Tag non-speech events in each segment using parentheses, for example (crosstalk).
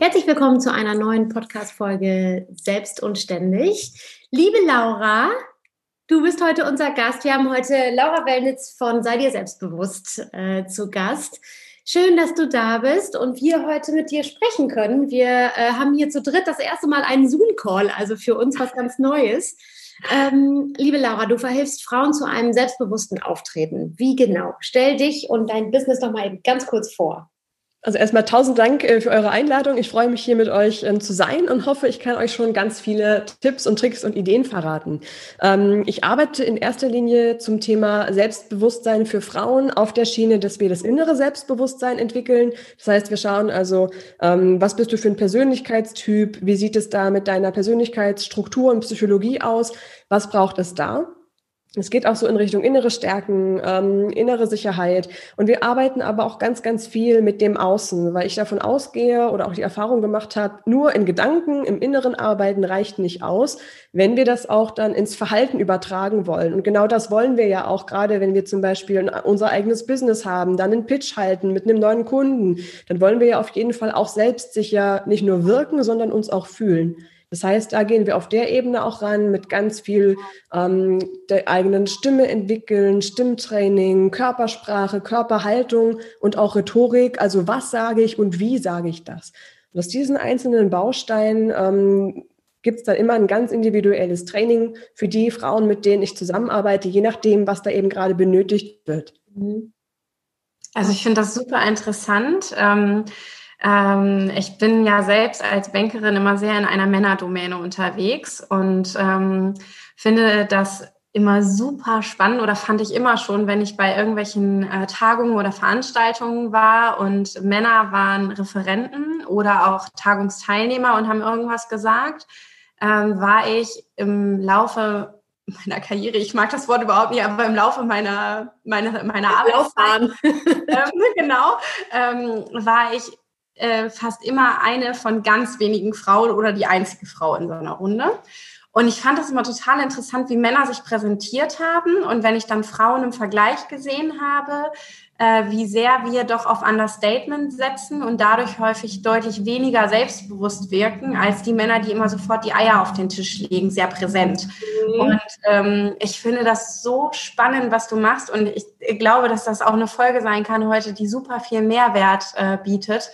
Herzlich willkommen zu einer neuen Podcast-Folge Selbst und Ständig. Liebe Laura, du bist heute unser Gast. Wir haben heute Laura Wellnitz von Sei dir selbstbewusst äh, zu Gast. Schön, dass du da bist und wir heute mit dir sprechen können. Wir äh, haben hier zu dritt das erste Mal einen Zoom-Call, also für uns was ganz Neues. Ähm, liebe Laura, du verhilfst Frauen zu einem selbstbewussten Auftreten. Wie genau? Stell dich und dein Business noch mal eben ganz kurz vor. Also erstmal tausend Dank äh, für eure Einladung. Ich freue mich hier mit euch ähm, zu sein und hoffe, ich kann euch schon ganz viele Tipps und Tricks und Ideen verraten. Ähm, ich arbeite in erster Linie zum Thema Selbstbewusstsein für Frauen auf der Schiene, dass wir das innere Selbstbewusstsein entwickeln. Das heißt, wir schauen also, ähm, was bist du für ein Persönlichkeitstyp? Wie sieht es da mit deiner Persönlichkeitsstruktur und Psychologie aus? Was braucht es da? Es geht auch so in Richtung innere Stärken, ähm, innere Sicherheit. Und wir arbeiten aber auch ganz, ganz viel mit dem Außen, weil ich davon ausgehe oder auch die Erfahrung gemacht habe, nur in Gedanken, im Inneren arbeiten reicht nicht aus, wenn wir das auch dann ins Verhalten übertragen wollen. Und genau das wollen wir ja auch, gerade wenn wir zum Beispiel unser eigenes Business haben, dann einen Pitch halten mit einem neuen Kunden, dann wollen wir ja auf jeden Fall auch selbstsicher nicht nur wirken, sondern uns auch fühlen. Das heißt, da gehen wir auf der Ebene auch ran mit ganz viel ähm, der eigenen Stimme entwickeln, Stimmtraining, Körpersprache, Körperhaltung und auch Rhetorik. Also was sage ich und wie sage ich das? Und aus diesen einzelnen Bausteinen ähm, gibt es dann immer ein ganz individuelles Training für die Frauen, mit denen ich zusammenarbeite, je nachdem, was da eben gerade benötigt wird. Mhm. Also ich finde das super interessant. Ähm, ähm, ich bin ja selbst als Bankerin immer sehr in einer Männerdomäne unterwegs und ähm, finde das immer super spannend oder fand ich immer schon, wenn ich bei irgendwelchen äh, Tagungen oder Veranstaltungen war und Männer waren Referenten oder auch Tagungsteilnehmer und haben irgendwas gesagt, ähm, war ich im Laufe meiner Karriere, ich mag das Wort überhaupt nicht, aber im Laufe meiner, meiner, meiner Arbeitszeit, (laughs) ähm, genau, ähm, war ich äh, fast immer eine von ganz wenigen Frauen oder die einzige Frau in so einer Runde. Und ich fand das immer total interessant, wie Männer sich präsentiert haben. Und wenn ich dann Frauen im Vergleich gesehen habe, äh, wie sehr wir doch auf Understatement setzen und dadurch häufig deutlich weniger selbstbewusst wirken als die Männer, die immer sofort die Eier auf den Tisch legen, sehr präsent. Mhm. Und ähm, ich finde das so spannend, was du machst. Und ich glaube, dass das auch eine Folge sein kann heute, die super viel Mehrwert äh, bietet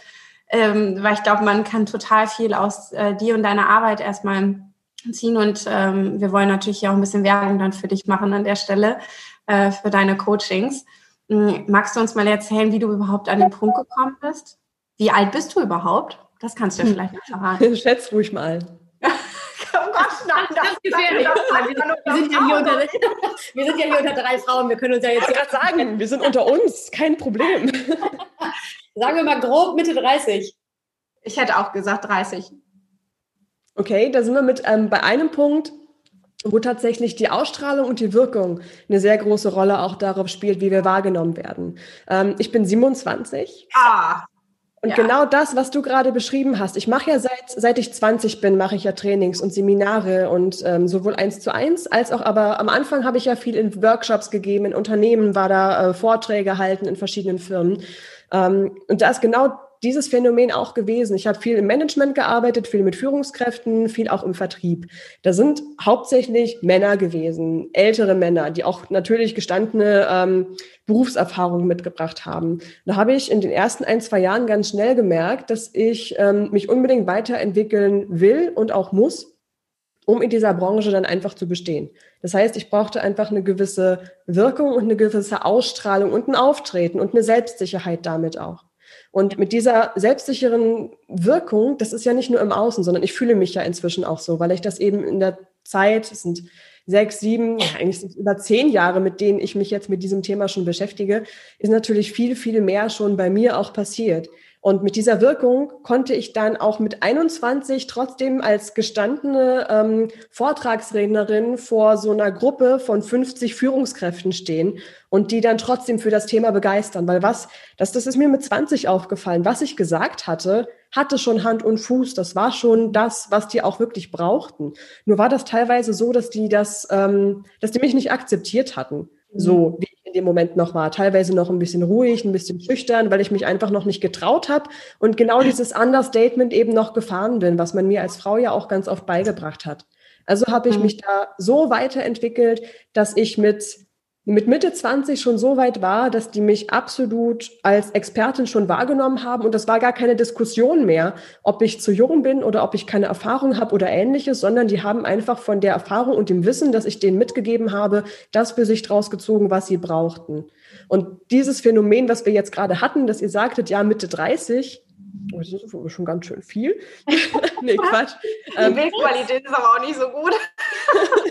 ähm, weil ich glaube, man kann total viel aus äh, dir und deiner Arbeit erstmal ziehen und ähm, wir wollen natürlich auch ein bisschen Werbung dann für dich machen an der Stelle, äh, für deine Coachings. Ähm, magst du uns mal erzählen, wie du überhaupt an den Punkt gekommen bist? Wie alt bist du überhaupt? Das kannst du ja vielleicht noch verraten. (laughs) Schätz ruhig mal. (laughs) Oh Gott, nein, das ist gefährlich. Wir sind, ja hier unter, (laughs) wir sind ja hier unter drei Frauen. Wir können uns ja jetzt. Ich gerade sagen, wir sind unter uns, kein Problem. Sagen wir mal grob Mitte 30. Ich hätte auch gesagt 30. Okay, da sind wir mit ähm, bei einem Punkt, wo tatsächlich die Ausstrahlung und die Wirkung eine sehr große Rolle auch darauf spielt, wie wir wahrgenommen werden. Ähm, ich bin 27. Ah. Und ja. genau das, was du gerade beschrieben hast, ich mache ja seit, seit ich 20 bin, mache ich ja Trainings und Seminare und ähm, sowohl eins zu eins, als auch aber am Anfang habe ich ja viel in Workshops gegeben, in Unternehmen war da äh, Vorträge halten in verschiedenen Firmen. Ähm, und da ist genau dieses Phänomen auch gewesen. Ich habe viel im Management gearbeitet, viel mit Führungskräften, viel auch im Vertrieb. Da sind hauptsächlich Männer gewesen, ältere Männer, die auch natürlich gestandene ähm, Berufserfahrung mitgebracht haben. Da habe ich in den ersten ein, zwei Jahren ganz schnell gemerkt, dass ich ähm, mich unbedingt weiterentwickeln will und auch muss, um in dieser Branche dann einfach zu bestehen. Das heißt, ich brauchte einfach eine gewisse Wirkung und eine gewisse Ausstrahlung und ein Auftreten und eine Selbstsicherheit damit auch. Und mit dieser selbstsicheren Wirkung, das ist ja nicht nur im Außen, sondern ich fühle mich ja inzwischen auch so, weil ich das eben in der Zeit, es sind sechs, sieben, eigentlich sind es über zehn Jahre, mit denen ich mich jetzt mit diesem Thema schon beschäftige, ist natürlich viel, viel mehr schon bei mir auch passiert. Und mit dieser Wirkung konnte ich dann auch mit 21 trotzdem als gestandene ähm, Vortragsrednerin vor so einer Gruppe von 50 Führungskräften stehen und die dann trotzdem für das Thema begeistern. Weil was, das, das ist mir mit 20 aufgefallen, was ich gesagt hatte, hatte schon Hand und Fuß. Das war schon das, was die auch wirklich brauchten. Nur war das teilweise so, dass die das, ähm, dass die mich nicht akzeptiert hatten. So, mhm. wie in dem Moment noch war. Teilweise noch ein bisschen ruhig, ein bisschen schüchtern, weil ich mich einfach noch nicht getraut habe und genau dieses Understatement eben noch gefahren bin, was man mir als Frau ja auch ganz oft beigebracht hat. Also habe ich mhm. mich da so weiterentwickelt, dass ich mit mit Mitte 20 schon so weit war, dass die mich absolut als Expertin schon wahrgenommen haben und das war gar keine Diskussion mehr, ob ich zu jung bin oder ob ich keine Erfahrung habe oder ähnliches, sondern die haben einfach von der Erfahrung und dem Wissen, das ich denen mitgegeben habe, das für sich draus gezogen, was sie brauchten. Und dieses Phänomen, was wir jetzt gerade hatten, dass ihr sagtet, ja, Mitte 30, Oh, das ist schon ganz schön viel. (laughs) nee, (laughs) Quatsch. Die ähm, Bildqualität ist aber auch nicht so gut. (laughs)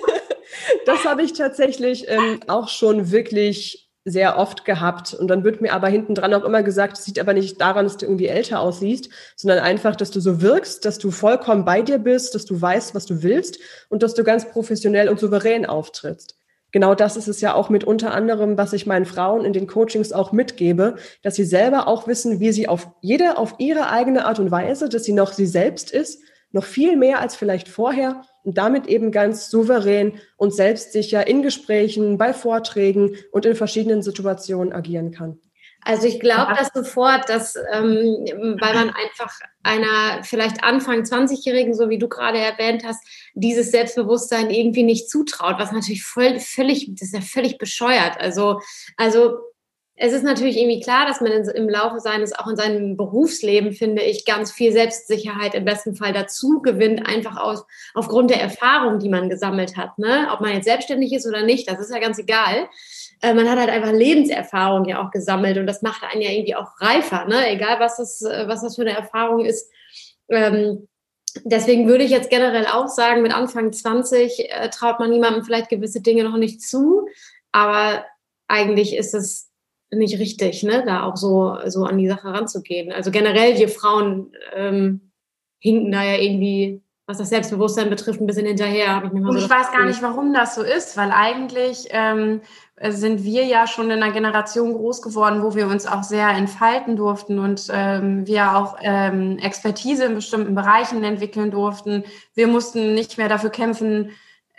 das habe ich tatsächlich ähm, auch schon wirklich sehr oft gehabt. Und dann wird mir aber hinten dran auch immer gesagt, es sieht aber nicht daran, dass du irgendwie älter aussiehst, sondern einfach, dass du so wirkst, dass du vollkommen bei dir bist, dass du weißt, was du willst und dass du ganz professionell und souverän auftrittst genau das ist es ja auch mit unter anderem, was ich meinen Frauen in den Coachings auch mitgebe, dass sie selber auch wissen, wie sie auf jede, auf ihre eigene Art und Weise, dass sie noch sie selbst ist, noch viel mehr als vielleicht vorher und damit eben ganz souverän und selbstsicher in Gesprächen, bei Vorträgen und in verschiedenen Situationen agieren kann. Also ich glaube das sofort, dass ähm, weil man einfach einer vielleicht Anfang 20-Jährigen, so wie du gerade erwähnt hast, dieses Selbstbewusstsein irgendwie nicht zutraut, was natürlich voll, völlig, das ist ja völlig bescheuert. Also, also es ist natürlich irgendwie klar, dass man im Laufe seines, auch in seinem Berufsleben, finde ich, ganz viel Selbstsicherheit im besten Fall dazu gewinnt, einfach aus, aufgrund der Erfahrung, die man gesammelt hat. Ne? Ob man jetzt selbstständig ist oder nicht, das ist ja ganz egal äh, man hat halt einfach Lebenserfahrung ja auch gesammelt und das macht einen ja irgendwie auch reifer, ne? egal was das, äh, was das für eine Erfahrung ist. Ähm, deswegen würde ich jetzt generell auch sagen, mit Anfang 20 äh, traut man niemandem vielleicht gewisse Dinge noch nicht zu, aber eigentlich ist es nicht richtig, ne? da auch so, so an die Sache ranzugehen. Also generell, wir Frauen ähm, hinken da ja irgendwie was das Selbstbewusstsein betrifft, ein bisschen hinterher. Habe ich mir mal so ich weiß gar nicht, warum das so ist, weil eigentlich ähm, sind wir ja schon in einer Generation groß geworden, wo wir uns auch sehr entfalten durften und ähm, wir auch ähm, Expertise in bestimmten Bereichen entwickeln durften. Wir mussten nicht mehr dafür kämpfen,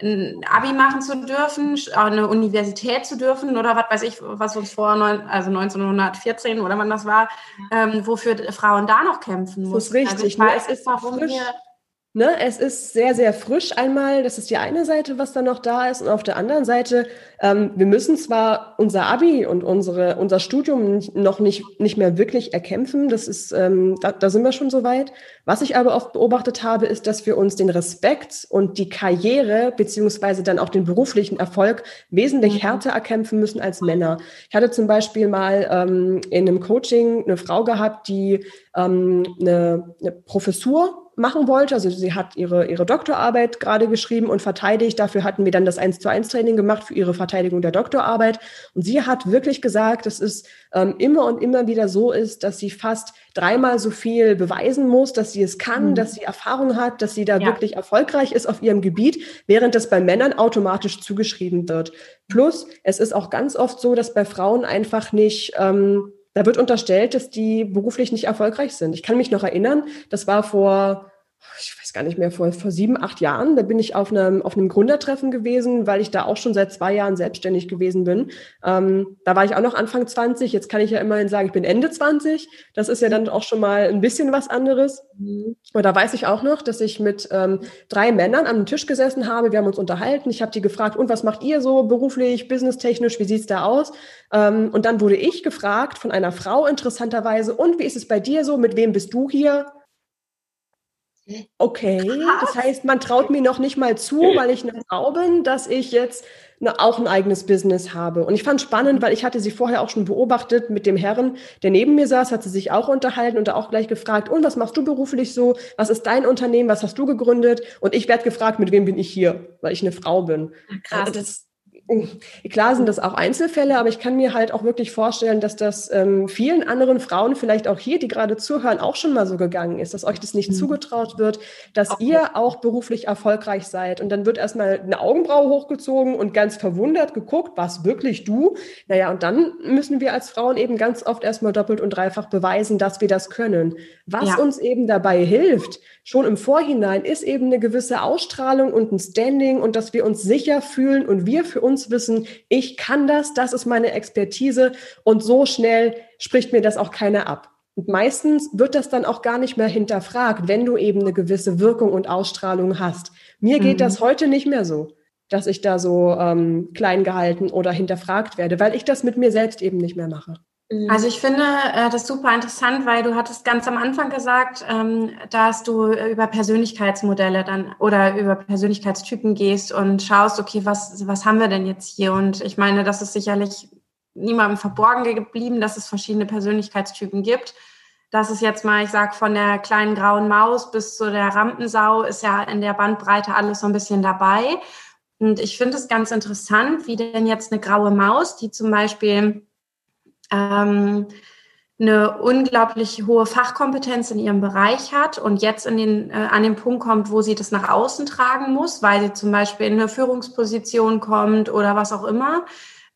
ein Abi machen zu dürfen, eine Universität zu dürfen oder was weiß ich, was uns vor neun, also 1914 oder wann das war, ähm, wofür Frauen da noch kämpfen mussten. Das ist richtig. Also ich weiß, es ist warum frisch. wir Ne, es ist sehr, sehr frisch einmal. Das ist die eine Seite, was da noch da ist. Und auf der anderen Seite, ähm, wir müssen zwar unser Abi und unsere, unser Studium noch nicht, nicht mehr wirklich erkämpfen. Das ist, ähm, da, da sind wir schon so weit. Was ich aber oft beobachtet habe, ist, dass wir uns den Respekt und die Karriere beziehungsweise dann auch den beruflichen Erfolg wesentlich mhm. härter erkämpfen müssen als Männer. Ich hatte zum Beispiel mal ähm, in einem Coaching eine Frau gehabt, die ähm, eine, eine Professur machen wollte. Also sie hat ihre, ihre Doktorarbeit gerade geschrieben und verteidigt. Dafür hatten wir dann das 1 zu 1 Training gemacht für ihre Verteidigung der Doktorarbeit. Und sie hat wirklich gesagt, dass es ähm, immer und immer wieder so ist, dass sie fast dreimal so viel beweisen muss, dass sie es kann, mhm. dass sie Erfahrung hat, dass sie da ja. wirklich erfolgreich ist auf ihrem Gebiet, während das bei Männern automatisch zugeschrieben wird. Plus, es ist auch ganz oft so, dass bei Frauen einfach nicht ähm, da wird unterstellt, dass die beruflich nicht erfolgreich sind. Ich kann mich noch erinnern, das war vor ich weiß gar nicht mehr, vor, vor sieben, acht Jahren, da bin ich auf einem, auf einem Gründertreffen gewesen, weil ich da auch schon seit zwei Jahren selbstständig gewesen bin. Ähm, da war ich auch noch Anfang 20, jetzt kann ich ja immerhin sagen, ich bin Ende 20. Das ist ja dann auch schon mal ein bisschen was anderes. Mhm. Und da weiß ich auch noch, dass ich mit ähm, drei Männern am Tisch gesessen habe, wir haben uns unterhalten, ich habe die gefragt, und was macht ihr so beruflich, businesstechnisch, wie sieht's da aus? Ähm, und dann wurde ich gefragt von einer Frau interessanterweise, und wie ist es bei dir so, mit wem bist du hier? Okay, das heißt, man traut mir noch nicht mal zu, weil ich eine Frau bin, dass ich jetzt auch ein eigenes Business habe. Und ich fand spannend, weil ich hatte sie vorher auch schon beobachtet mit dem Herren, der neben mir saß, hat sie sich auch unterhalten und da auch gleich gefragt, und was machst du beruflich so? Was ist dein Unternehmen? Was hast du gegründet? Und ich werde gefragt, mit wem bin ich hier, weil ich eine Frau bin. Krass. Also das, Klar sind das auch Einzelfälle, aber ich kann mir halt auch wirklich vorstellen, dass das ähm, vielen anderen Frauen, vielleicht auch hier, die gerade zuhören, auch schon mal so gegangen ist, dass euch das nicht mhm. zugetraut wird, dass okay. ihr auch beruflich erfolgreich seid. Und dann wird erstmal eine Augenbraue hochgezogen und ganz verwundert geguckt, was wirklich du? Naja, und dann müssen wir als Frauen eben ganz oft erstmal doppelt und dreifach beweisen, dass wir das können. Was ja. uns eben dabei hilft, schon im Vorhinein, ist eben eine gewisse Ausstrahlung und ein Standing und dass wir uns sicher fühlen und wir für uns wissen, ich kann das, das ist meine Expertise und so schnell spricht mir das auch keiner ab. Und meistens wird das dann auch gar nicht mehr hinterfragt, wenn du eben eine gewisse Wirkung und Ausstrahlung hast. Mir geht mhm. das heute nicht mehr so, dass ich da so ähm, klein gehalten oder hinterfragt werde, weil ich das mit mir selbst eben nicht mehr mache. Mhm. Also ich finde äh, das super interessant, weil du hattest ganz am Anfang gesagt, ähm, dass du über Persönlichkeitsmodelle dann oder über Persönlichkeitstypen gehst und schaust, okay, was, was haben wir denn jetzt hier? Und ich meine, das ist sicherlich niemandem verborgen geblieben, dass es verschiedene Persönlichkeitstypen gibt. Das ist jetzt mal, ich sag, von der kleinen grauen Maus bis zu der Rampensau ist ja in der Bandbreite alles so ein bisschen dabei. Und ich finde es ganz interessant, wie denn jetzt eine graue Maus, die zum Beispiel ähm, eine unglaublich hohe Fachkompetenz in ihrem Bereich hat und jetzt in den, äh, an den Punkt kommt, wo sie das nach außen tragen muss, weil sie zum Beispiel in eine Führungsposition kommt oder was auch immer,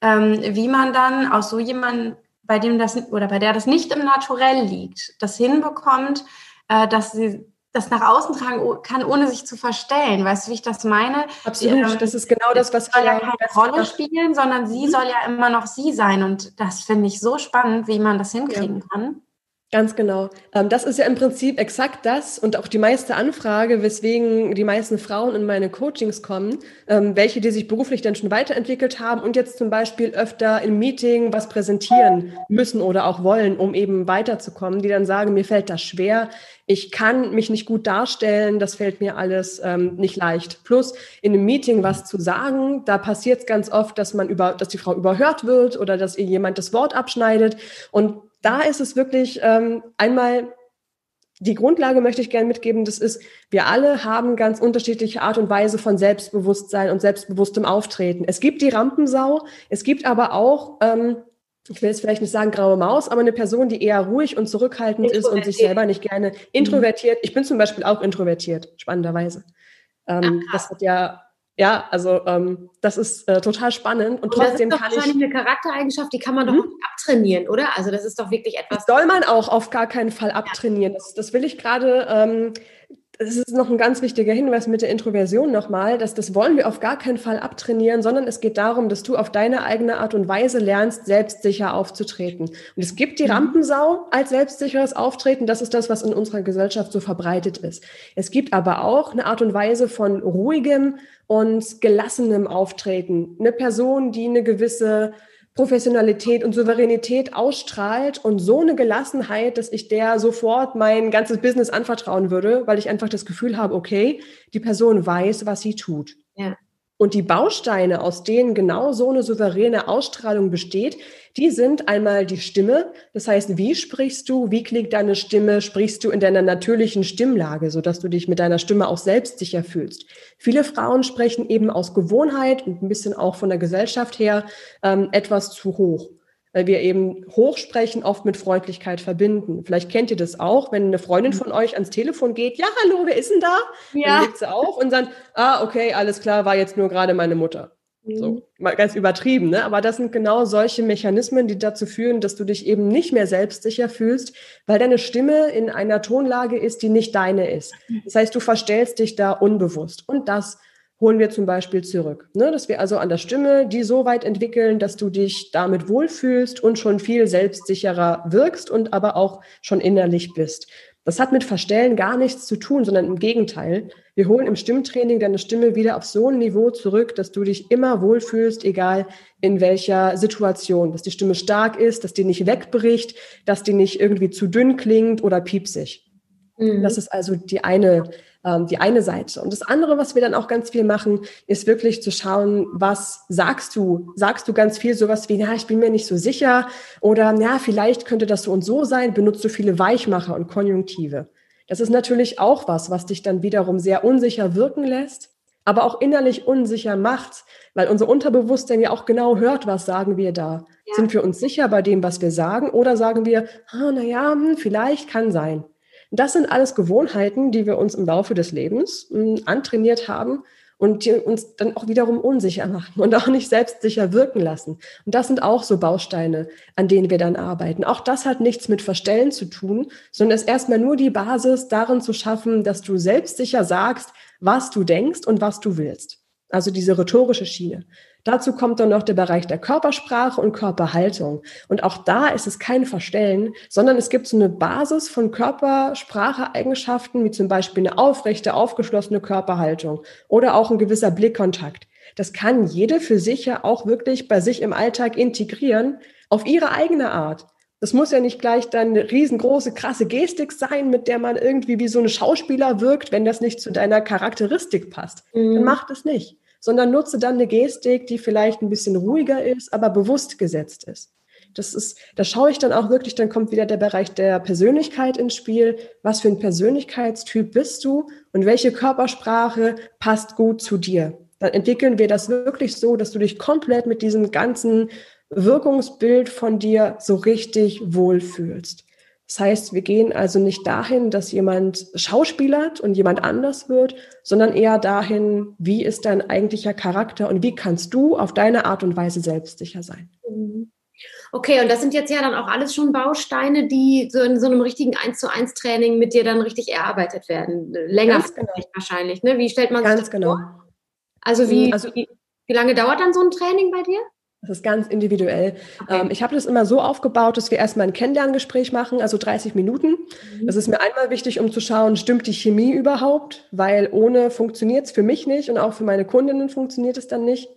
ähm, wie man dann aus so jemandem, bei dem das oder bei der das nicht im Naturell liegt, das hinbekommt, äh, dass sie das nach außen tragen kann, ohne sich zu verstellen. Weißt du, wie ich das meine? Absolut, ähm, das ist genau das, was soll ja keine Rolle spielen, sondern sie mhm. soll ja immer noch sie sein. Und das finde ich so spannend, wie man das hinkriegen ja. kann. Ganz genau. Ähm, das ist ja im Prinzip exakt das und auch die meiste Anfrage, weswegen die meisten Frauen in meine Coachings kommen, ähm, welche, die sich beruflich dann schon weiterentwickelt haben und jetzt zum Beispiel öfter im Meeting was präsentieren müssen oder auch wollen, um eben weiterzukommen, die dann sagen, mir fällt das schwer, ich kann mich nicht gut darstellen, das fällt mir alles ähm, nicht leicht. Plus in einem Meeting was zu sagen, da passiert es ganz oft, dass man über, dass die Frau überhört wird oder dass ihr jemand das Wort abschneidet und da ist es wirklich ähm, einmal die Grundlage möchte ich gerne mitgeben, das ist, wir alle haben ganz unterschiedliche Art und Weise von Selbstbewusstsein und selbstbewusstem Auftreten. Es gibt die Rampensau, es gibt aber auch, ähm, ich will jetzt vielleicht nicht sagen graue Maus, aber eine Person, die eher ruhig und zurückhaltend ist und sich selber nicht gerne introvertiert. Ich bin zum Beispiel auch introvertiert, spannenderweise. Ähm, das hat ja ja, also ähm, das ist äh, total spannend und, und trotzdem das ist doch kann wahrscheinlich ich eine Charaktereigenschaft, die kann man doch hm? abtrainieren, oder? Also das ist doch wirklich etwas. Das soll man auch auf gar keinen Fall abtrainieren. Das, das will ich gerade ähm, das ist noch ein ganz wichtiger Hinweis mit der Introversion nochmal, dass das wollen wir auf gar keinen Fall abtrainieren, sondern es geht darum, dass du auf deine eigene Art und Weise lernst, selbstsicher aufzutreten. Und es gibt die mhm. Rampensau als selbstsicheres Auftreten. Das ist das, was in unserer Gesellschaft so verbreitet ist. Es gibt aber auch eine Art und Weise von ruhigem und gelassenem Auftreten. Eine Person, die eine gewisse Professionalität und Souveränität ausstrahlt und so eine Gelassenheit, dass ich der sofort mein ganzes Business anvertrauen würde, weil ich einfach das Gefühl habe, okay, die Person weiß, was sie tut. Ja. Und die Bausteine, aus denen genau so eine souveräne Ausstrahlung besteht, die sind einmal die Stimme. Das heißt, wie sprichst du? Wie klingt deine Stimme? Sprichst du in deiner natürlichen Stimmlage, sodass du dich mit deiner Stimme auch selbstsicher fühlst? Viele Frauen sprechen eben aus Gewohnheit und ein bisschen auch von der Gesellschaft her ähm, etwas zu hoch weil wir eben Hochsprechen oft mit Freundlichkeit verbinden. Vielleicht kennt ihr das auch, wenn eine Freundin mhm. von euch ans Telefon geht, ja, hallo, wer ist denn da? Ja. Dann legt sie auf und sagt, ah, okay, alles klar, war jetzt nur gerade meine Mutter. So, mhm. mal ganz übertrieben, ne? Aber das sind genau solche Mechanismen, die dazu führen, dass du dich eben nicht mehr selbstsicher fühlst, weil deine Stimme in einer Tonlage ist, die nicht deine ist. Mhm. Das heißt, du verstellst dich da unbewusst. Und das holen wir zum Beispiel zurück. Ne? Dass wir also an der Stimme die so weit entwickeln, dass du dich damit wohlfühlst und schon viel selbstsicherer wirkst und aber auch schon innerlich bist. Das hat mit Verstellen gar nichts zu tun, sondern im Gegenteil. Wir holen im Stimmtraining deine Stimme wieder auf so ein Niveau zurück, dass du dich immer wohlfühlst, egal in welcher Situation. Dass die Stimme stark ist, dass die nicht wegbricht, dass die nicht irgendwie zu dünn klingt oder piepsig. Mhm. Das ist also die eine ähm, die eine Seite. Und das andere, was wir dann auch ganz viel machen, ist wirklich zu schauen, was sagst du? Sagst du ganz viel sowas wie, na, ich bin mir nicht so sicher oder ja, vielleicht könnte das so und so sein, benutzt du viele Weichmacher und Konjunktive. Das ist natürlich auch was, was dich dann wiederum sehr unsicher wirken lässt, aber auch innerlich unsicher macht, weil unser Unterbewusstsein ja auch genau hört, was sagen wir da. Ja. Sind wir uns sicher bei dem, was wir sagen oder sagen wir, ah, na ja, hm, vielleicht kann sein. Das sind alles Gewohnheiten, die wir uns im Laufe des Lebens hm, antrainiert haben und die uns dann auch wiederum unsicher machen und auch nicht selbstsicher wirken lassen. Und das sind auch so Bausteine, an denen wir dann arbeiten. Auch das hat nichts mit Verstellen zu tun, sondern ist erstmal nur die Basis darin zu schaffen, dass du selbstsicher sagst, was du denkst und was du willst. Also diese rhetorische Schiene. Dazu kommt dann noch der Bereich der Körpersprache und Körperhaltung. Und auch da ist es kein Verstellen, sondern es gibt so eine Basis von Körpersprache-Eigenschaften, wie zum Beispiel eine aufrechte, aufgeschlossene Körperhaltung oder auch ein gewisser Blickkontakt. Das kann jede für sich ja auch wirklich bei sich im Alltag integrieren, auf ihre eigene Art. Das muss ja nicht gleich dann eine riesengroße, krasse Gestik sein, mit der man irgendwie wie so eine Schauspieler wirkt, wenn das nicht zu deiner Charakteristik passt. Mhm. Dann macht es nicht sondern nutze dann eine Gestik, die vielleicht ein bisschen ruhiger ist, aber bewusst gesetzt ist. Das ist, da schaue ich dann auch wirklich, dann kommt wieder der Bereich der Persönlichkeit ins Spiel. Was für ein Persönlichkeitstyp bist du und welche Körpersprache passt gut zu dir? Dann entwickeln wir das wirklich so, dass du dich komplett mit diesem ganzen Wirkungsbild von dir so richtig wohlfühlst. Das heißt, wir gehen also nicht dahin, dass jemand schauspielert und jemand anders wird, sondern eher dahin, wie ist dein eigentlicher Charakter und wie kannst du auf deine Art und Weise selbstsicher sein. Mhm. Okay, und das sind jetzt ja dann auch alles schon Bausteine, die so in so einem richtigen 1 zu 1 Training mit dir dann richtig erarbeitet werden. Länger genau. wahrscheinlich, ne? Wie stellt man sich Ganz das genau. vor? Also wie, also wie, wie lange dauert dann so ein Training bei dir? Das ist ganz individuell. Okay. Ähm, ich habe das immer so aufgebaut, dass wir erstmal ein Kennenlerngespräch machen, also 30 Minuten. Mhm. Das ist mir einmal wichtig, um zu schauen, stimmt die Chemie überhaupt? Weil ohne funktioniert es für mich nicht und auch für meine Kundinnen funktioniert es dann nicht.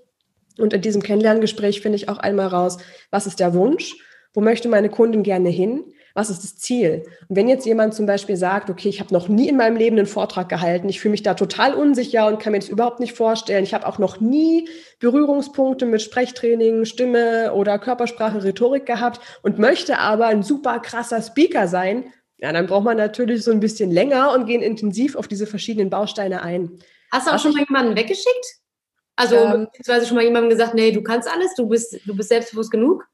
Und in diesem Kennenlerngespräch finde ich auch einmal raus, was ist der Wunsch? Wo möchte meine Kundin gerne hin? Was ist das Ziel? Und wenn jetzt jemand zum Beispiel sagt, okay, ich habe noch nie in meinem Leben einen Vortrag gehalten, ich fühle mich da total unsicher und kann mir das überhaupt nicht vorstellen, ich habe auch noch nie Berührungspunkte mit Sprechtraining, Stimme oder Körpersprache, Rhetorik gehabt und möchte aber ein super krasser Speaker sein, ja, dann braucht man natürlich so ein bisschen länger und gehen intensiv auf diese verschiedenen Bausteine ein. Hast du auch was schon mal jemanden weggeschickt? Also ähm, beziehungsweise schon mal jemandem gesagt, nee, du kannst alles, du bist, du bist selbstbewusst genug?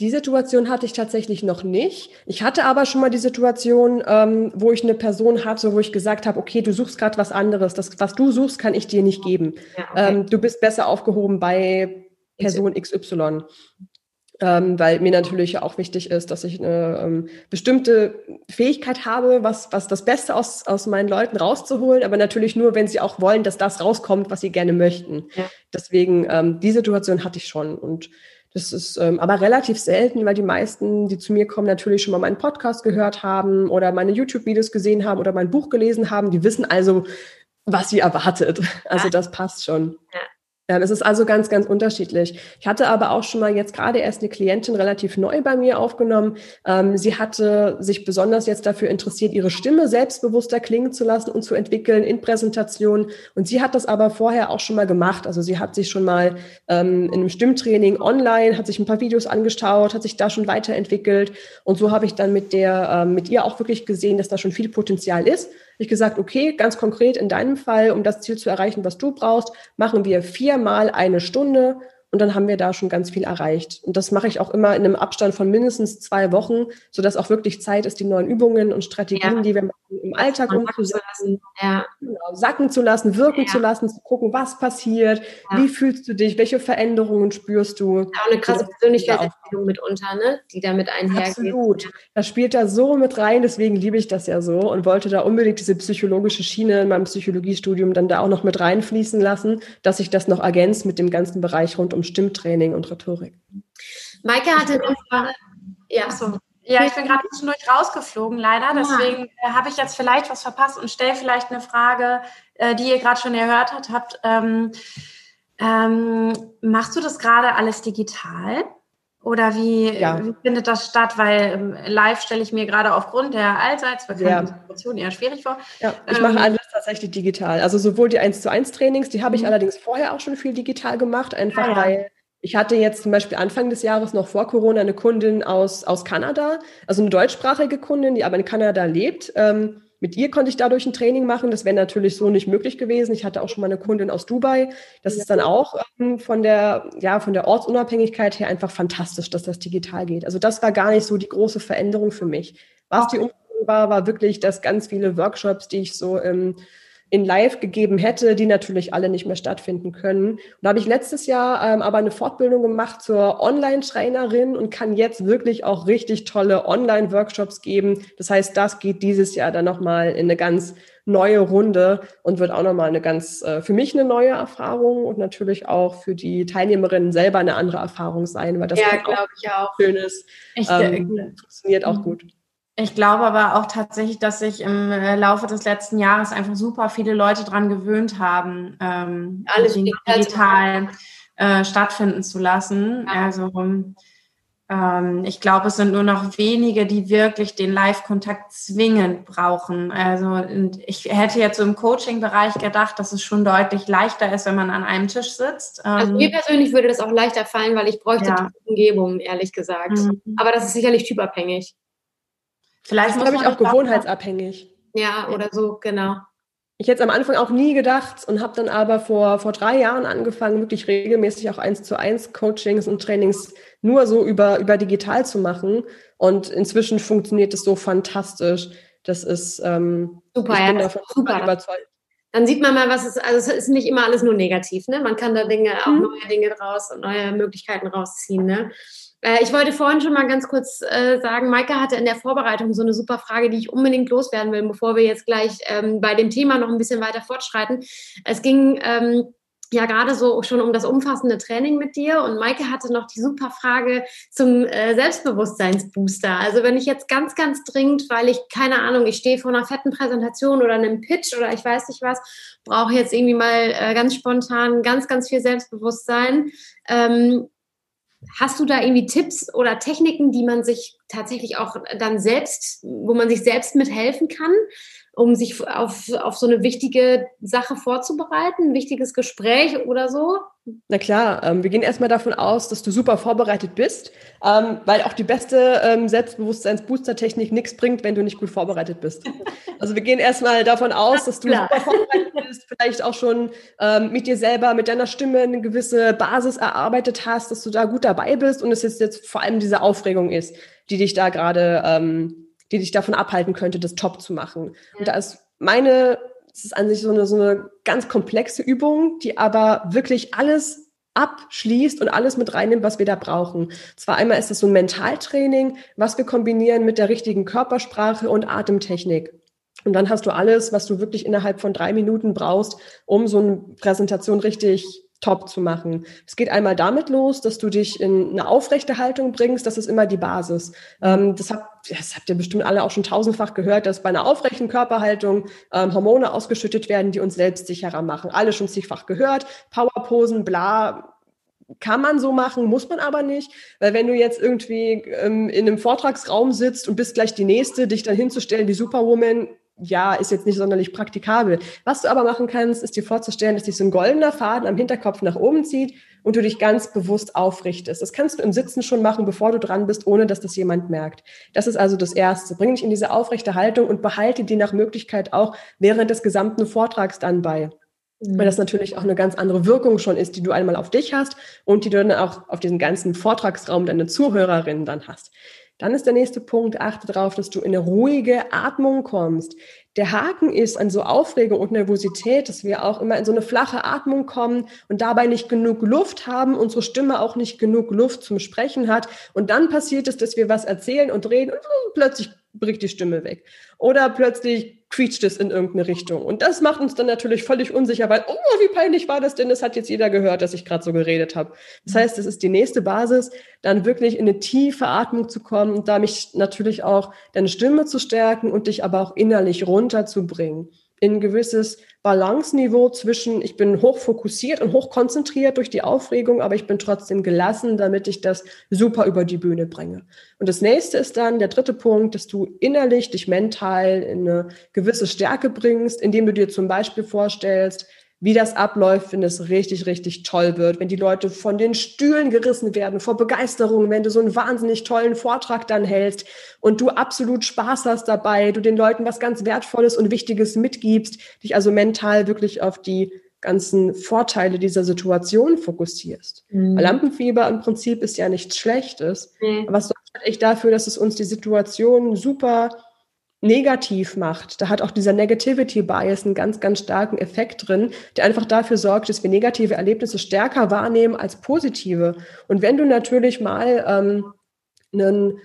Die Situation hatte ich tatsächlich noch nicht. Ich hatte aber schon mal die Situation, ähm, wo ich eine Person hatte, wo ich gesagt habe, okay, du suchst gerade was anderes. Das, was du suchst, kann ich dir nicht geben. Ja, okay. ähm, du bist besser aufgehoben bei Person XY. Ähm, weil mir natürlich auch wichtig ist, dass ich eine ähm, bestimmte Fähigkeit habe, was, was das Beste aus, aus meinen Leuten rauszuholen, aber natürlich nur, wenn sie auch wollen, dass das rauskommt, was sie gerne möchten. Ja. Deswegen, ähm, die Situation hatte ich schon. Und das ist ähm, aber relativ selten, weil die meisten, die zu mir kommen, natürlich schon mal meinen Podcast gehört haben oder meine YouTube-Videos gesehen haben oder mein Buch gelesen haben. Die wissen also, was sie erwartet. Also das passt schon. Ja. Ja, es ist also ganz, ganz unterschiedlich. Ich hatte aber auch schon mal jetzt gerade erst eine Klientin relativ neu bei mir aufgenommen. Ähm, sie hatte sich besonders jetzt dafür interessiert, ihre Stimme selbstbewusster klingen zu lassen und zu entwickeln in Präsentationen. Und sie hat das aber vorher auch schon mal gemacht. Also sie hat sich schon mal ähm, in einem Stimmtraining online, hat sich ein paar Videos angeschaut, hat sich da schon weiterentwickelt. Und so habe ich dann mit der, ähm, mit ihr auch wirklich gesehen, dass da schon viel Potenzial ist ich gesagt, okay, ganz konkret in deinem Fall, um das Ziel zu erreichen, was du brauchst, machen wir viermal eine Stunde und dann haben wir da schon ganz viel erreicht. Und das mache ich auch immer in einem Abstand von mindestens zwei Wochen, sodass auch wirklich Zeit ist, die neuen Übungen und Strategien, ja. die wir machen, im Alltag umzusetzen, ja. genau, sacken zu lassen, wirken ja. zu lassen, zu gucken, was passiert, wie fühlst du dich, welche Veränderungen spürst du. Auch eine krasse Persönlichkeitsentwicklung mitunter, ne? die damit einhergeht. Absolut. Das spielt da so mit rein, deswegen liebe ich das ja so und wollte da unbedingt diese psychologische Schiene in meinem Psychologiestudium dann da auch noch mit reinfließen lassen, dass ich das noch ergänzt mit dem ganzen Bereich rund um Stimmtraining und Rhetorik. Maike hatte eine Frage. Ja, so. Ja, ich bin gerade zwischendurch rausgeflogen, leider. Deswegen äh, habe ich jetzt vielleicht was verpasst und stelle vielleicht eine Frage, äh, die ihr gerade schon gehört habt. Ähm, ähm, machst du das gerade alles digital? Oder wie, ja. wie, findet das statt? Weil ähm, live stelle ich mir gerade aufgrund der allseits bekannten ja. Situation eher schwierig vor. Ja, ich ähm, mache alles tatsächlich digital. Also sowohl die 1 zu 1 Trainings, die habe ich mhm. allerdings vorher auch schon viel digital gemacht, einfach ah, weil ich hatte jetzt zum Beispiel Anfang des Jahres noch vor Corona eine Kundin aus, aus Kanada, also eine deutschsprachige Kundin, die aber in Kanada lebt. Ähm, mit ihr konnte ich dadurch ein Training machen. Das wäre natürlich so nicht möglich gewesen. Ich hatte auch schon mal eine Kundin aus Dubai. Das ist dann auch ähm, von der, ja, von der Ortsunabhängigkeit her einfach fantastisch, dass das digital geht. Also das war gar nicht so die große Veränderung für mich. Was die Umstellung war, war wirklich, dass ganz viele Workshops, die ich so im in Live gegeben hätte, die natürlich alle nicht mehr stattfinden können. Und da habe ich letztes Jahr ähm, aber eine Fortbildung gemacht zur Online-Trainerin und kann jetzt wirklich auch richtig tolle Online-Workshops geben. Das heißt, das geht dieses Jahr dann nochmal in eine ganz neue Runde und wird auch nochmal eine ganz, äh, für mich eine neue Erfahrung und natürlich auch für die Teilnehmerinnen selber eine andere Erfahrung sein, weil das ja, auch, ich auch. schön ist. Ähm, funktioniert auch mhm. gut. Ich glaube aber auch tatsächlich, dass sich im äh, Laufe des letzten Jahres einfach super viele Leute daran gewöhnt haben, ähm, alles digital äh, stattfinden zu lassen. Ja. Also ähm, ich glaube, es sind nur noch wenige, die wirklich den Live-Kontakt zwingend brauchen. Also ich hätte jetzt so im Coaching-Bereich gedacht, dass es schon deutlich leichter ist, wenn man an einem Tisch sitzt. Also mir ähm, persönlich würde das auch leichter fallen, weil ich bräuchte ja. die Umgebung, ehrlich gesagt. Mhm. Aber das ist sicherlich typabhängig. Vielleicht glaube ich auch gewohnheitsabhängig. Ja, oder so, genau. Ich hätte es am Anfang auch nie gedacht und habe dann aber vor, vor drei Jahren angefangen, wirklich regelmäßig auch eins zu eins Coachings und Trainings nur so über, über digital zu machen. Und inzwischen funktioniert es so fantastisch. Das ist ähm, super, ich bin ja, davon super überzeugt. Dann sieht man mal, was es, also es ist nicht immer alles nur negativ, ne? Man kann da Dinge, auch hm. neue Dinge draus und neue Möglichkeiten rausziehen, ne? Äh, ich wollte vorhin schon mal ganz kurz äh, sagen, Maike hatte in der Vorbereitung so eine super Frage, die ich unbedingt loswerden will, bevor wir jetzt gleich ähm, bei dem Thema noch ein bisschen weiter fortschreiten. Es ging ähm, ja gerade so schon um das umfassende Training mit dir und Maike hatte noch die super Frage zum äh, Selbstbewusstseinsbooster. Also wenn ich jetzt ganz, ganz dringend, weil ich keine Ahnung, ich stehe vor einer fetten Präsentation oder einem Pitch oder ich weiß nicht was, brauche jetzt irgendwie mal ganz spontan ganz, ganz viel Selbstbewusstsein. Ähm, Hast du da irgendwie Tipps oder Techniken, die man sich tatsächlich auch dann selbst, wo man sich selbst mithelfen kann, um sich auf, auf so eine wichtige Sache vorzubereiten, ein wichtiges Gespräch oder so? Na klar, ähm, wir gehen erstmal davon aus, dass du super vorbereitet bist, ähm, weil auch die beste ähm, Selbstbewusstseins-Booster-Technik nichts bringt, wenn du nicht gut vorbereitet bist. (laughs) Also wir gehen erstmal davon aus, dass du klar. super vorbereitet bist, vielleicht auch schon ähm, mit dir selber, mit deiner Stimme eine gewisse Basis erarbeitet hast, dass du da gut dabei bist und es jetzt, jetzt vor allem diese Aufregung ist, die dich da gerade, ähm, die dich davon abhalten könnte, das top zu machen. Ja. Und da ist meine es ist an sich so eine, so eine ganz komplexe Übung, die aber wirklich alles abschließt und alles mit reinnimmt, was wir da brauchen. Zwar einmal ist es so ein Mentaltraining, was wir kombinieren mit der richtigen Körpersprache und Atemtechnik. Und dann hast du alles, was du wirklich innerhalb von drei Minuten brauchst, um so eine Präsentation richtig top zu machen. Es geht einmal damit los, dass du dich in eine aufrechte Haltung bringst. Das ist immer die Basis. Ähm, das, habt, das habt ihr bestimmt alle auch schon tausendfach gehört, dass bei einer aufrechten Körperhaltung ähm, Hormone ausgeschüttet werden, die uns selbstsicherer machen. Alle schon zigfach gehört. Powerposen, bla, kann man so machen, muss man aber nicht, weil wenn du jetzt irgendwie ähm, in einem Vortragsraum sitzt und bist gleich die Nächste, dich dann hinzustellen wie Superwoman, ja, ist jetzt nicht sonderlich praktikabel. Was du aber machen kannst, ist dir vorzustellen, dass dich so ein goldener Faden am Hinterkopf nach oben zieht und du dich ganz bewusst aufrichtest. Das kannst du im Sitzen schon machen, bevor du dran bist, ohne dass das jemand merkt. Das ist also das Erste. Bring dich in diese aufrechte Haltung und behalte die nach Möglichkeit auch während des gesamten Vortrags dann bei. Mhm. Weil das natürlich auch eine ganz andere Wirkung schon ist, die du einmal auf dich hast und die du dann auch auf diesen ganzen Vortragsraum deine Zuhörerinnen dann hast. Dann ist der nächste Punkt, achte darauf, dass du in eine ruhige Atmung kommst. Der Haken ist an so Aufregung und Nervosität, dass wir auch immer in so eine flache Atmung kommen und dabei nicht genug Luft haben, unsere Stimme auch nicht genug Luft zum Sprechen hat. Und dann passiert es, dass wir was erzählen und reden und plötzlich bricht die Stimme weg. Oder plötzlich quietscht es in irgendeine Richtung. Und das macht uns dann natürlich völlig unsicher, weil, oh, wie peinlich war das denn? Das hat jetzt jeder gehört, dass ich gerade so geredet habe. Das heißt, es ist die nächste Basis, dann wirklich in eine tiefe Atmung zu kommen und da mich natürlich auch deine Stimme zu stärken und dich aber auch innerlich runterzubringen in gewisses Balanceniveau zwischen, ich bin hoch fokussiert und hoch konzentriert durch die Aufregung, aber ich bin trotzdem gelassen, damit ich das super über die Bühne bringe. Und das nächste ist dann der dritte Punkt, dass du innerlich dich mental in eine gewisse Stärke bringst, indem du dir zum Beispiel vorstellst, wie das abläuft, wenn es richtig, richtig toll wird, wenn die Leute von den Stühlen gerissen werden vor Begeisterung, wenn du so einen wahnsinnig tollen Vortrag dann hältst und du absolut Spaß hast dabei, du den Leuten was ganz Wertvolles und Wichtiges mitgibst, dich also mental wirklich auf die ganzen Vorteile dieser Situation fokussierst. Mhm. Lampenfieber im Prinzip ist ja nichts Schlechtes, mhm. aber es sorgt echt dafür, dass es uns die Situation super negativ macht. Da hat auch dieser Negativity Bias einen ganz, ganz starken Effekt drin, der einfach dafür sorgt, dass wir negative Erlebnisse stärker wahrnehmen als positive. Und wenn du natürlich mal ähm, einen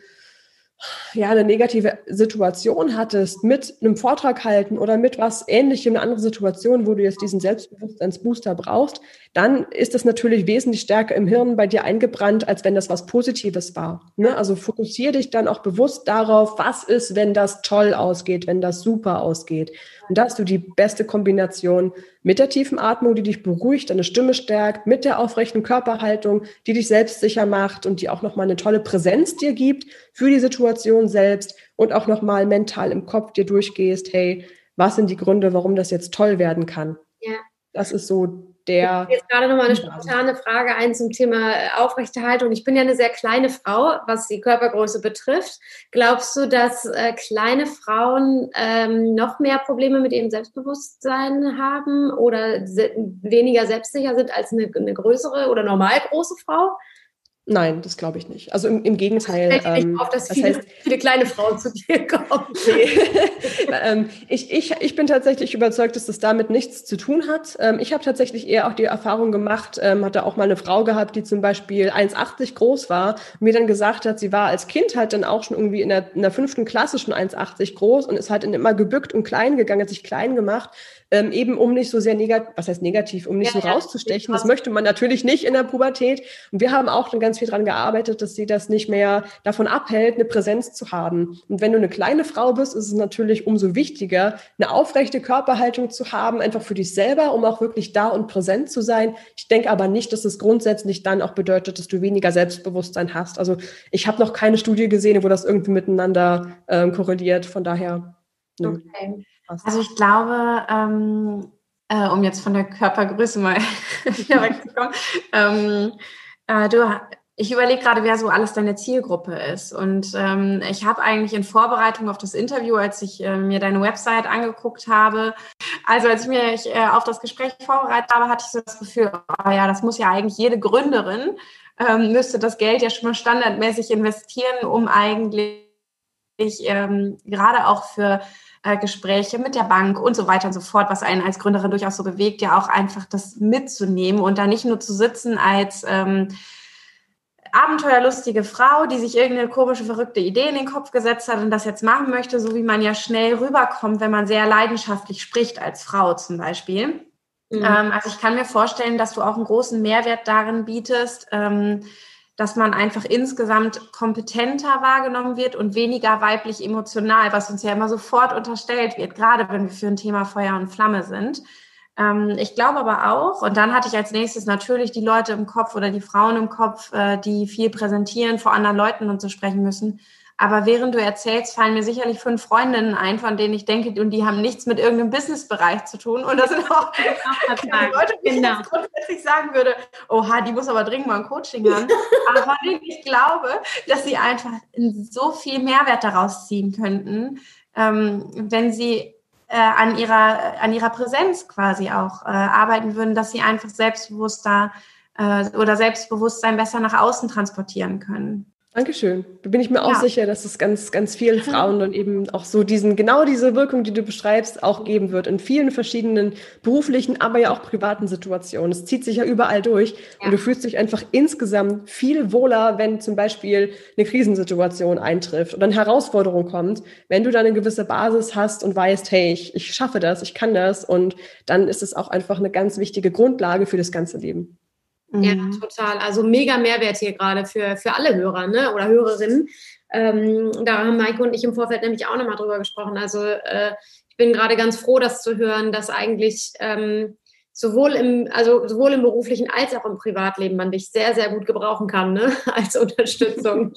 ja, eine negative Situation hattest mit einem Vortrag halten oder mit was ähnlichem, eine andere Situation, wo du jetzt diesen Selbstbewusstseinsbooster brauchst, dann ist das natürlich wesentlich stärker im Hirn bei dir eingebrannt, als wenn das was Positives war. Ne? Also fokussiere dich dann auch bewusst darauf, was ist, wenn das toll ausgeht, wenn das super ausgeht. Und da hast du die beste Kombination mit der tiefen Atmung, die dich beruhigt, deine Stimme stärkt, mit der aufrechten Körperhaltung, die dich selbstsicher macht und die auch nochmal eine tolle Präsenz dir gibt für die Situation selbst und auch nochmal mental im Kopf dir durchgehst, hey, was sind die Gründe, warum das jetzt toll werden kann? Ja. Das ist so der. Jetzt gerade nochmal eine spontane Frage ein zum Thema äh, Aufrechterhaltung. Ich bin ja eine sehr kleine Frau, was die Körpergröße betrifft. Glaubst du, dass äh, kleine Frauen ähm, noch mehr Probleme mit ihrem Selbstbewusstsein haben oder se weniger selbstsicher sind als eine, eine größere oder normal große Frau? Nein, das glaube ich nicht. Also im, im Gegenteil. Ich ähm, auf, dass das viele, heißt, viele, kleine Frauen zu dir kommen. (laughs) (laughs) ähm, ich, ich, ich bin tatsächlich überzeugt, dass das damit nichts zu tun hat. Ähm, ich habe tatsächlich eher auch die Erfahrung gemacht, ähm, hatte auch mal eine Frau gehabt, die zum Beispiel 1,80 groß war mir dann gesagt hat, sie war als Kind halt dann auch schon irgendwie in der, in der fünften Klasse schon 1,80 groß und ist halt immer gebückt und klein gegangen, hat sich klein gemacht ähm, eben um nicht so sehr negativ, was heißt negativ, um nicht ja, so rauszustechen. Das möchte man natürlich nicht in der Pubertät. Und wir haben auch dann ganz viel dran gearbeitet, dass sie das nicht mehr davon abhält, eine Präsenz zu haben. Und wenn du eine kleine Frau bist, ist es natürlich umso wichtiger, eine aufrechte Körperhaltung zu haben, einfach für dich selber, um auch wirklich da und präsent zu sein. Ich denke aber nicht, dass es grundsätzlich dann auch bedeutet, dass du weniger Selbstbewusstsein hast. Also ich habe noch keine Studie gesehen, wo das irgendwie miteinander ähm, korreliert. Von daher. Okay. Also ich glaube, ähm, äh, um jetzt von der Körpergröße mal (laughs) wieder (laughs) wegzukommen, ähm, äh, du, ich überlege gerade, wer so alles deine Zielgruppe ist. Und ähm, ich habe eigentlich in Vorbereitung auf das Interview, als ich äh, mir deine Website angeguckt habe, also als ich mich äh, auf das Gespräch vorbereitet habe, hatte ich so das Gefühl, oh ja, das muss ja eigentlich jede Gründerin, ähm, müsste das Geld ja schon mal standardmäßig investieren, um eigentlich ähm, gerade auch für äh, Gespräche mit der Bank und so weiter und so fort, was einen als Gründerin durchaus so bewegt, ja auch einfach das mitzunehmen und da nicht nur zu sitzen als ähm, abenteuerlustige Frau, die sich irgendeine komische, verrückte Idee in den Kopf gesetzt hat und das jetzt machen möchte, so wie man ja schnell rüberkommt, wenn man sehr leidenschaftlich spricht als Frau zum Beispiel. Mhm. Ähm, also ich kann mir vorstellen, dass du auch einen großen Mehrwert darin bietest, ähm, dass man einfach insgesamt kompetenter wahrgenommen wird und weniger weiblich emotional, was uns ja immer sofort unterstellt wird, gerade wenn wir für ein Thema Feuer und Flamme sind. Ähm, ich glaube aber auch, und dann hatte ich als nächstes natürlich die Leute im Kopf oder die Frauen im Kopf, äh, die viel präsentieren, vor anderen Leuten und so sprechen müssen. Aber während du erzählst, fallen mir sicherlich fünf Freundinnen ein, von denen ich denke, und die haben nichts mit irgendeinem Businessbereich zu tun. Und das sind auch die Leute, die genau. ich grundsätzlich sagen würde, oha, die muss aber dringend mal ein Coaching haben. aber von (laughs) denen ich glaube, dass sie einfach so viel Mehrwert daraus ziehen könnten, ähm, wenn sie äh, an, ihrer, an ihrer Präsenz quasi auch äh, arbeiten würden, dass sie einfach selbstbewusster äh, oder Selbstbewusstsein besser nach außen transportieren können. Dankeschön. Da bin ich mir auch ja. sicher, dass es ganz, ganz vielen Frauen dann eben auch so diesen, genau diese Wirkung, die du beschreibst, auch geben wird in vielen verschiedenen beruflichen, aber ja auch privaten Situationen. Es zieht sich ja überall durch ja. und du fühlst dich einfach insgesamt viel wohler, wenn zum Beispiel eine Krisensituation eintrifft oder eine Herausforderung kommt, wenn du dann eine gewisse Basis hast und weißt, hey, ich, ich schaffe das, ich kann das und dann ist es auch einfach eine ganz wichtige Grundlage für das ganze Leben. Ja, mhm. total. Also mega Mehrwert hier gerade für, für alle Hörer ne? oder Hörerinnen. Ähm, da haben Maike und ich im Vorfeld nämlich auch nochmal drüber gesprochen. Also äh, ich bin gerade ganz froh, das zu hören, dass eigentlich ähm, sowohl im, also sowohl im beruflichen als auch im Privatleben man dich sehr, sehr gut gebrauchen kann, ne? (laughs) als Unterstützung.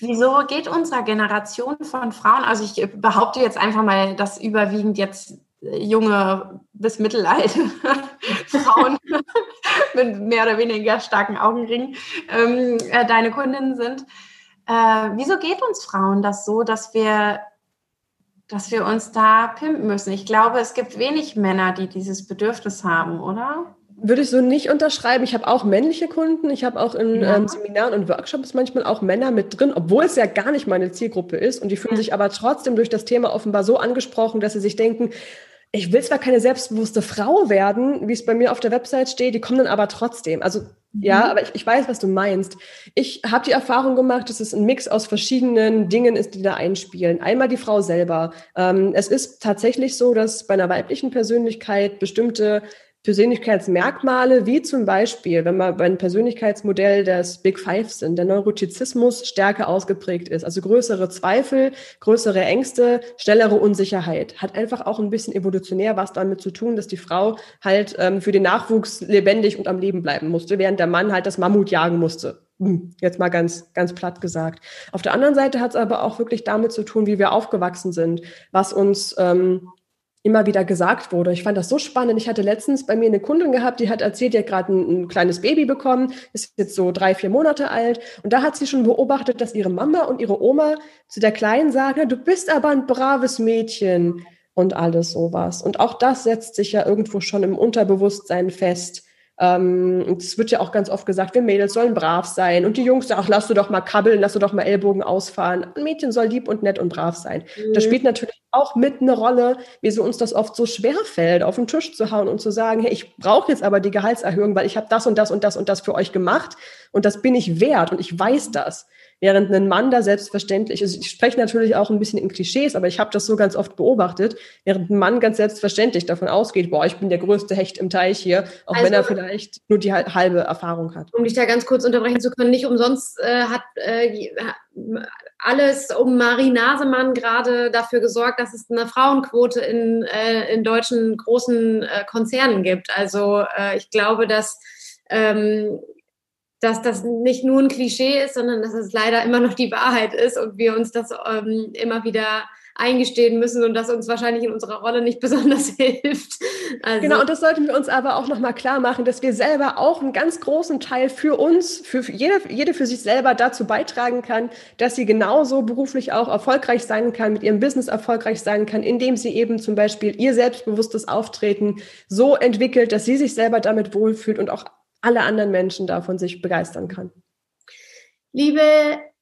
Wieso geht unserer Generation von Frauen, also ich behaupte jetzt einfach mal, dass überwiegend jetzt junge bis mittelalte (laughs) Frauen (laughs) mit mehr oder weniger starken Augenringen ähm, äh, deine Kundinnen sind. Äh, wieso geht uns Frauen das so, dass wir, dass wir uns da pimpen müssen? Ich glaube, es gibt wenig Männer, die dieses Bedürfnis haben, oder? Würde ich so nicht unterschreiben. Ich habe auch männliche Kunden. Ich habe auch in ja. ähm, Seminaren und Workshops manchmal auch Männer mit drin, obwohl es ja gar nicht meine Zielgruppe ist. Und die fühlen sich aber trotzdem durch das Thema offenbar so angesprochen, dass sie sich denken, ich will zwar keine selbstbewusste Frau werden, wie es bei mir auf der Website steht, die kommen dann aber trotzdem. Also mhm. ja, aber ich, ich weiß, was du meinst. Ich habe die Erfahrung gemacht, dass es ein Mix aus verschiedenen Dingen ist, die da einspielen. Einmal die Frau selber. Ähm, es ist tatsächlich so, dass bei einer weiblichen Persönlichkeit bestimmte Persönlichkeitsmerkmale, wie zum Beispiel, wenn man beim Persönlichkeitsmodell des Big Five sind, der Neurotizismus stärker ausgeprägt ist, also größere Zweifel, größere Ängste, schnellere Unsicherheit, hat einfach auch ein bisschen evolutionär was damit zu tun, dass die Frau halt ähm, für den Nachwuchs lebendig und am Leben bleiben musste, während der Mann halt das Mammut jagen musste. Hm, jetzt mal ganz, ganz platt gesagt. Auf der anderen Seite hat es aber auch wirklich damit zu tun, wie wir aufgewachsen sind, was uns ähm, immer wieder gesagt wurde. Ich fand das so spannend. Ich hatte letztens bei mir eine Kundin gehabt, die hat erzählt, die hat gerade ein, ein, kleines Baby bekommen, ist jetzt so drei, vier Monate alt. Und da hat sie schon beobachtet, dass ihre Mama und ihre Oma zu der Kleinen sagen, du bist aber ein braves Mädchen und alles sowas. Und auch das setzt sich ja irgendwo schon im Unterbewusstsein fest. Ähm, es wird ja auch ganz oft gesagt, wir Mädels sollen brav sein. Und die Jungs sagen, ach, lass du doch mal kabbeln, lass du doch mal Ellbogen ausfahren. Ein Mädchen soll lieb und nett und brav sein. Mhm. Das spielt natürlich auch mit eine Rolle, wieso uns das oft so schwer fällt, auf den Tisch zu hauen und zu sagen, hey, ich brauche jetzt aber die Gehaltserhöhung, weil ich habe das und das und das und das für euch gemacht und das bin ich wert und ich weiß das. Während ein Mann da selbstverständlich, also ich spreche natürlich auch ein bisschen in Klischees, aber ich habe das so ganz oft beobachtet, während ein Mann ganz selbstverständlich davon ausgeht, boah, ich bin der größte Hecht im Teich hier, auch also, wenn er vielleicht nur die halbe Erfahrung hat. Um dich da ganz kurz unterbrechen zu können, nicht umsonst äh, hat äh, alles um Marie Nasemann gerade dafür gesorgt, dass es eine Frauenquote in, äh, in deutschen großen äh, Konzernen gibt. Also äh, ich glaube, dass ähm, dass das nicht nur ein Klischee ist, sondern dass es leider immer noch die Wahrheit ist und wir uns das ähm, immer wieder eingestehen müssen und das uns wahrscheinlich in unserer Rolle nicht (laughs) besonders hilft. Also genau, und das sollten wir uns aber auch nochmal klar machen, dass wir selber auch einen ganz großen Teil für uns, für jede, jede für sich selber dazu beitragen kann, dass sie genauso beruflich auch erfolgreich sein kann, mit ihrem Business erfolgreich sein kann, indem sie eben zum Beispiel ihr selbstbewusstes Auftreten so entwickelt, dass sie sich selber damit wohlfühlt und auch alle anderen Menschen davon sich begeistern kann. Liebe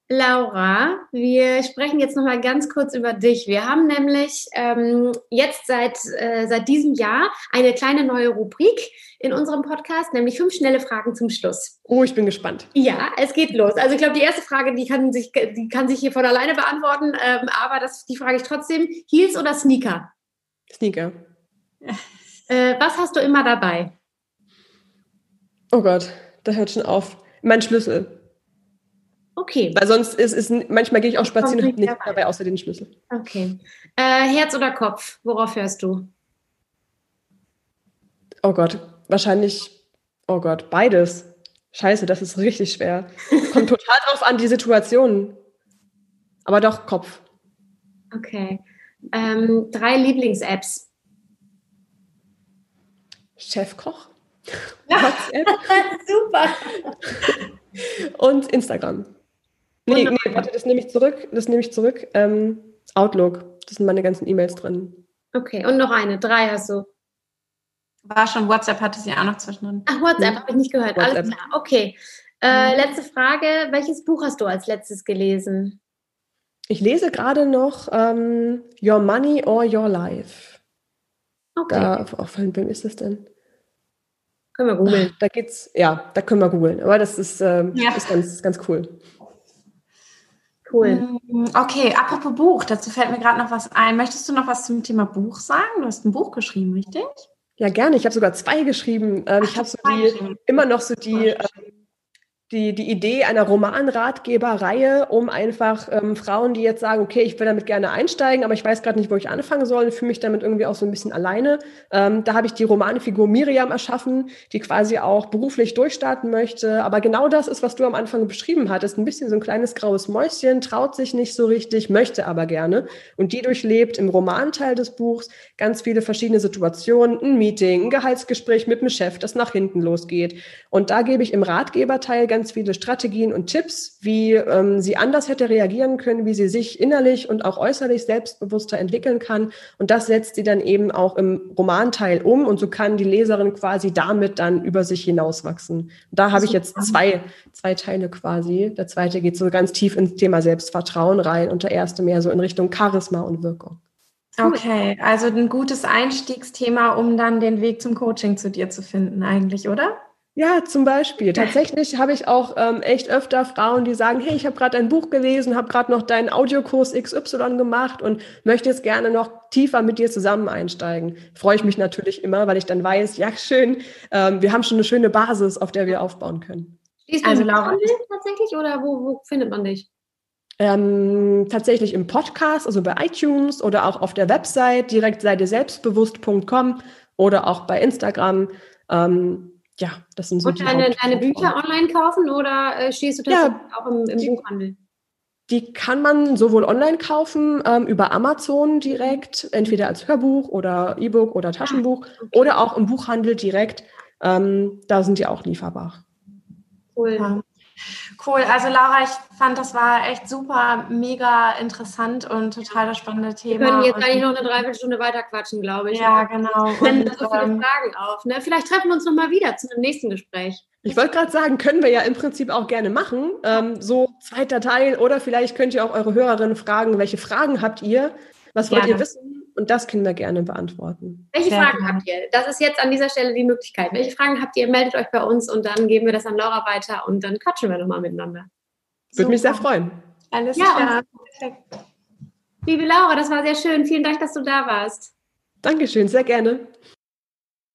Laura, wir sprechen jetzt noch mal ganz kurz über dich. Wir haben nämlich ähm, jetzt seit, äh, seit diesem Jahr eine kleine neue Rubrik in unserem Podcast, nämlich fünf schnelle Fragen zum Schluss. Oh, ich bin gespannt. Ja, es geht los. Also ich glaube, die erste Frage, die kann sich, die kann sich hier von alleine beantworten, ähm, aber das, die frage ich trotzdem. Heels oder Sneaker? Sneaker. Äh, was hast du immer dabei? Oh Gott, da hört schon auf. Mein Schlüssel. Okay. Weil sonst ist es, manchmal gehe ich auch spazieren und habe nichts dabei, außer den Schlüssel. Okay. Äh, Herz oder Kopf? Worauf hörst du? Oh Gott, wahrscheinlich, oh Gott, beides. Scheiße, das ist richtig schwer. (laughs) Kommt total drauf an, die Situation. Aber doch Kopf. Okay. Ähm, drei Lieblings-Apps. Chefkoch. Ja. WhatsApp. (laughs) Super. Und Instagram. Nee, nee, warte, das nehme ich zurück. Das nehme ich zurück. Ähm, Outlook. das sind meine ganzen E-Mails drin. Okay, und noch eine, drei hast du. War schon WhatsApp, hatte sie auch noch zwischendrin. Ach, WhatsApp, hm. habe ich nicht gehört. WhatsApp. Alles klar, okay. Äh, hm. letzte Frage, welches Buch hast du als letztes gelesen? Ich lese gerade noch ähm, Your Money or Your Life. Okay. Da, auf wem ist das denn? Können wir googeln. Da geht's, ja, da können wir googeln. Aber das ist, ähm, ja. ist ganz, ganz cool. Cool. Mm, okay, apropos Buch, dazu fällt mir gerade noch was ein. Möchtest du noch was zum Thema Buch sagen? Du hast ein Buch geschrieben, richtig? Ja, gerne. Ich habe sogar zwei geschrieben. Ähm, Ach, ich habe so die, immer noch so die, die, die Idee einer Romanratgeberreihe, um einfach ähm, Frauen, die jetzt sagen, okay, ich will damit gerne einsteigen, aber ich weiß gerade nicht, wo ich anfangen soll, fühle mich damit irgendwie auch so ein bisschen alleine. Ähm, da habe ich die Romanfigur Miriam erschaffen, die quasi auch beruflich durchstarten möchte. Aber genau das ist, was du am Anfang beschrieben hattest. Ein bisschen so ein kleines graues Mäuschen, traut sich nicht so richtig, möchte aber gerne. Und die durchlebt im Romanteil des Buchs ganz viele verschiedene Situationen, ein Meeting, ein Gehaltsgespräch mit dem Chef, das nach hinten losgeht. Und da gebe ich im Ratgeberteil ganz viele Strategien und Tipps, wie ähm, sie anders hätte reagieren können, wie sie sich innerlich und auch äußerlich selbstbewusster entwickeln kann. Und das setzt sie dann eben auch im Romanteil um und so kann die Leserin quasi damit dann über sich hinauswachsen. Da habe ich jetzt zwei, zwei Teile quasi. Der zweite geht so ganz tief ins Thema Selbstvertrauen rein und der erste mehr so in Richtung Charisma und Wirkung. Okay, also ein gutes Einstiegsthema, um dann den Weg zum Coaching zu dir zu finden, eigentlich, oder? Ja, zum Beispiel. Tatsächlich habe ich auch ähm, echt öfter Frauen, die sagen, hey, ich habe gerade ein Buch gelesen, habe gerade noch deinen Audiokurs XY gemacht und möchte jetzt gerne noch tiefer mit dir zusammen einsteigen. Freue ich mich natürlich immer, weil ich dann weiß, ja, schön, ähm, wir haben schon eine schöne Basis, auf der wir aufbauen können. Ist also Laura tatsächlich oder wo, wo findet man dich? Ähm, tatsächlich im Podcast, also bei iTunes oder auch auf der Website, direkt sei dir selbstbewusst.com oder auch bei Instagram. Ähm, ja, das sind so Und deine, deine Bücher online kaufen oder äh, stehst du tatsächlich ja, auch im, im die, Buchhandel? Die kann man sowohl online kaufen, ähm, über Amazon direkt, entweder als Hörbuch oder E-Book oder Taschenbuch, ah, okay. oder auch im Buchhandel direkt. Ähm, da sind die auch lieferbar. Cool. Ja. Cool. Also Laura, ich fand, das war echt super, mega interessant und total das spannende Thema. Wir können jetzt eigentlich noch eine Dreiviertelstunde weiter quatschen, glaube ich. Ja, genau. Wenn so viele ähm, Fragen auf. Ne? Vielleicht treffen wir uns nochmal wieder zu einem nächsten Gespräch. Ich wollte gerade sagen, können wir ja im Prinzip auch gerne machen. Ähm, so zweiter Teil oder vielleicht könnt ihr auch eure Hörerinnen fragen, welche Fragen habt ihr? Was wollt gerne. ihr wissen? Und das können wir gerne beantworten. Welche Sehr Fragen habt ihr? Das ist jetzt an dieser Stelle die Möglichkeit. Welche Fragen habt ihr? Meldet euch bei uns und dann geben wir das an Laura weiter und dann quatschen wir nochmal miteinander. Würde mich sehr freuen. Alles ja, klar. Liebe Laura, das war sehr schön. Vielen Dank, dass du da warst. Dankeschön, sehr gerne.